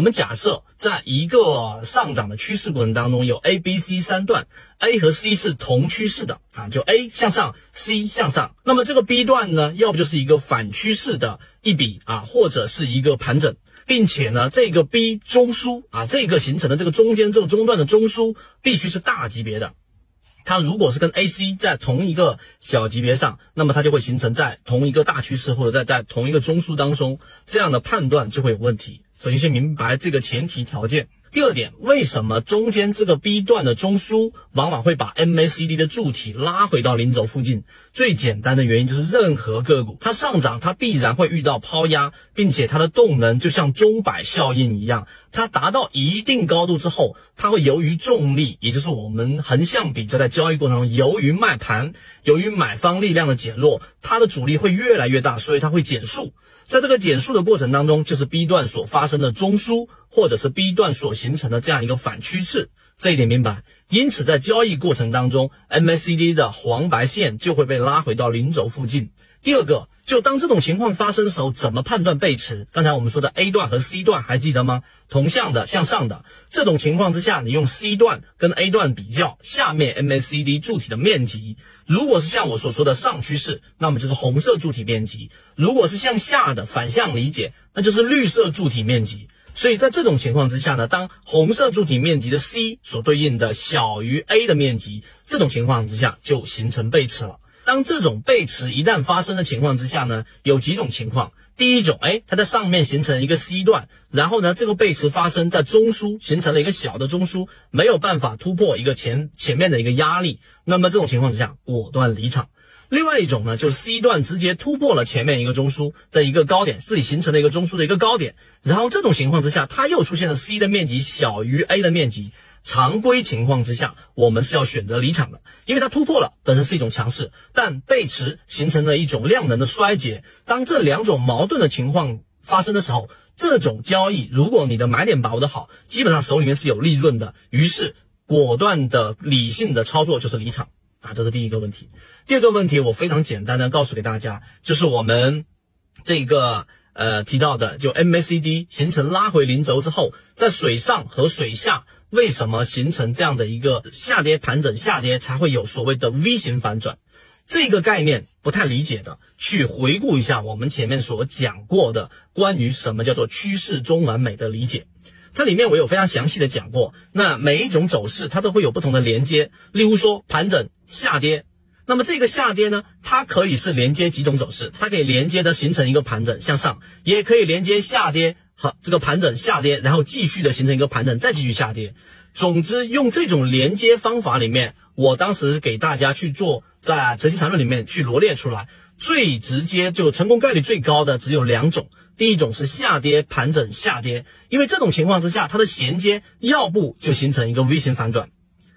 我们假设在一个上涨的趋势过程当中，有 A、B、C 三段，A 和 C 是同趋势的啊，就 A 向上，C 向上。那么这个 B 段呢，要不就是一个反趋势的一笔啊，或者是一个盘整，并且呢，这个 B 中枢啊，这个形成的这个中间这个中段的中枢必须是大级别的。它如果是跟 A、C 在同一个小级别上，那么它就会形成在同一个大趋势或者在在同一个中枢当中，这样的判断就会有问题。首先先明白这个前提条件。第二点，为什么中间这个 B 段的中枢往往会把 MACD 的柱体拉回到零轴附近？最简单的原因就是，任何个股它上涨，它必然会遇到抛压，并且它的动能就像钟摆效应一样，它达到一定高度之后，它会由于重力，也就是我们横向比较在交易过程中，由于卖盘，由于买方力量的减弱，它的阻力会越来越大，所以它会减速。在这个减速的过程当中，就是 B 段所发生的中枢，或者是 B 段所形成的这样一个反趋势，这一点明白。因此，在交易过程当中，MACD 的黄白线就会被拉回到零轴附近。第二个，就当这种情况发生的时候，怎么判断背驰？刚才我们说的 A 段和 C 段还记得吗？同向的向上的这种情况之下，你用 C 段跟 A 段比较，下面 MACD 柱体的面积，如果是像我所说的上趋势，那么就是红色柱体面积；如果是向下的反向理解，那就是绿色柱体面积。所以在这种情况之下呢，当红色柱体面积的 C 所对应的小于 A 的面积，这种情况之下就形成背驰了。当这种背驰一旦发生的情况之下呢，有几种情况。第一种，哎，它在上面形成一个 C 段，然后呢，这个背驰发生在中枢，形成了一个小的中枢，没有办法突破一个前前面的一个压力，那么这种情况之下，果断离场。另外一种呢，就是 C 段直接突破了前面一个中枢的一个高点，自己形成了一个中枢的一个高点，然后这种情况之下，它又出现了 C 的面积小于 A 的面积。常规情况之下，我们是要选择离场的，因为它突破了，本身是一种强势，但背驰形成了一种量能的衰竭。当这两种矛盾的情况发生的时候，这种交易，如果你的买点把握的好，基本上手里面是有利润的。于是，果断的理性的操作就是离场啊，这是第一个问题。第二个问题，我非常简单的告诉给大家，就是我们这个呃提到的，就 MACD 形成拉回零轴之后，在水上和水下。为什么形成这样的一个下跌盘整下跌才会有所谓的 V 型反转？这个概念不太理解的，去回顾一下我们前面所讲过的关于什么叫做趋势中完美的理解。它里面我有非常详细的讲过，那每一种走势它都会有不同的连接。例如说盘整下跌，那么这个下跌呢，它可以是连接几种走势，它可以连接的形成一个盘整向上，也可以连接下跌。好，这个盘整下跌，然后继续的形成一个盘整，再继续下跌。总之，用这种连接方法里面，我当时给大家去做，在择期缠论里面去罗列出来，最直接就成功概率最高的只有两种。第一种是下跌盘整下跌，因为这种情况之下，它的衔接要不就形成一个 V 型反转，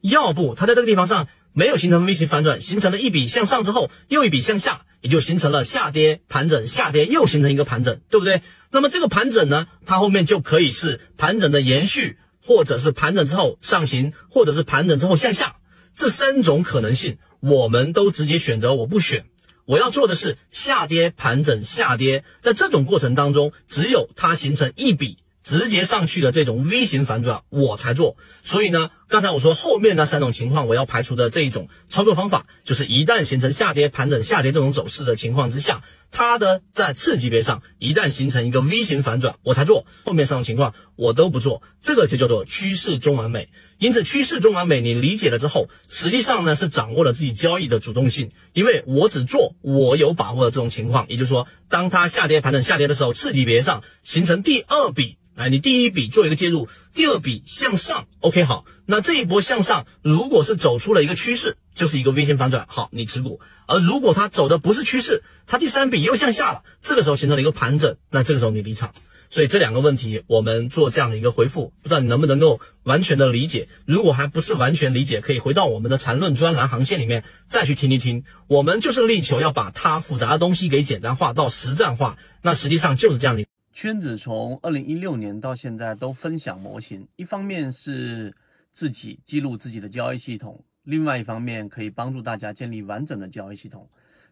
要不它在这个地方上没有形成 V 型反转，形成了一笔向上之后又一笔向下，也就形成了下跌盘整下跌又形成一个盘整，对不对？那么这个盘整呢，它后面就可以是盘整的延续，或者是盘整之后上行，或者是盘整之后向下，这三种可能性，我们都直接选择我不选，我要做的是下跌盘整下跌，在这种过程当中，只有它形成一笔。直接上去的这种 V 型反转，我才做。所以呢，刚才我说后面那三种情况，我要排除的这一种操作方法，就是一旦形成下跌盘整下跌这种走势的情况之下，它的在次级别上一旦形成一个 V 型反转，我才做。后面三种情况我都不做，这个就叫做趋势中完美。因此，趋势中完美你理解了之后，实际上呢是掌握了自己交易的主动性，因为我只做我有把握的这种情况。也就是说，当它下跌盘整下跌的时候，次级别上形成第二笔。哎，你第一笔做一个介入，第二笔向上，OK，好，那这一波向上，如果是走出了一个趋势，就是一个 V 型反转，好，你持股；而如果它走的不是趋势，它第三笔又向下了，这个时候形成了一个盘整，那这个时候你离场。所以这两个问题，我们做这样的一个回复，不知道你能不能够完全的理解。如果还不是完全理解，可以回到我们的缠论专栏航线里面再去听一听。我们就是力求要把它复杂的东西给简单化到实战化，那实际上就是这样的。圈子从二零一六年到现在都分享模型，一方面是自己记录自己的交易系统，另外一方面可以帮助大家建立完整的交易系统。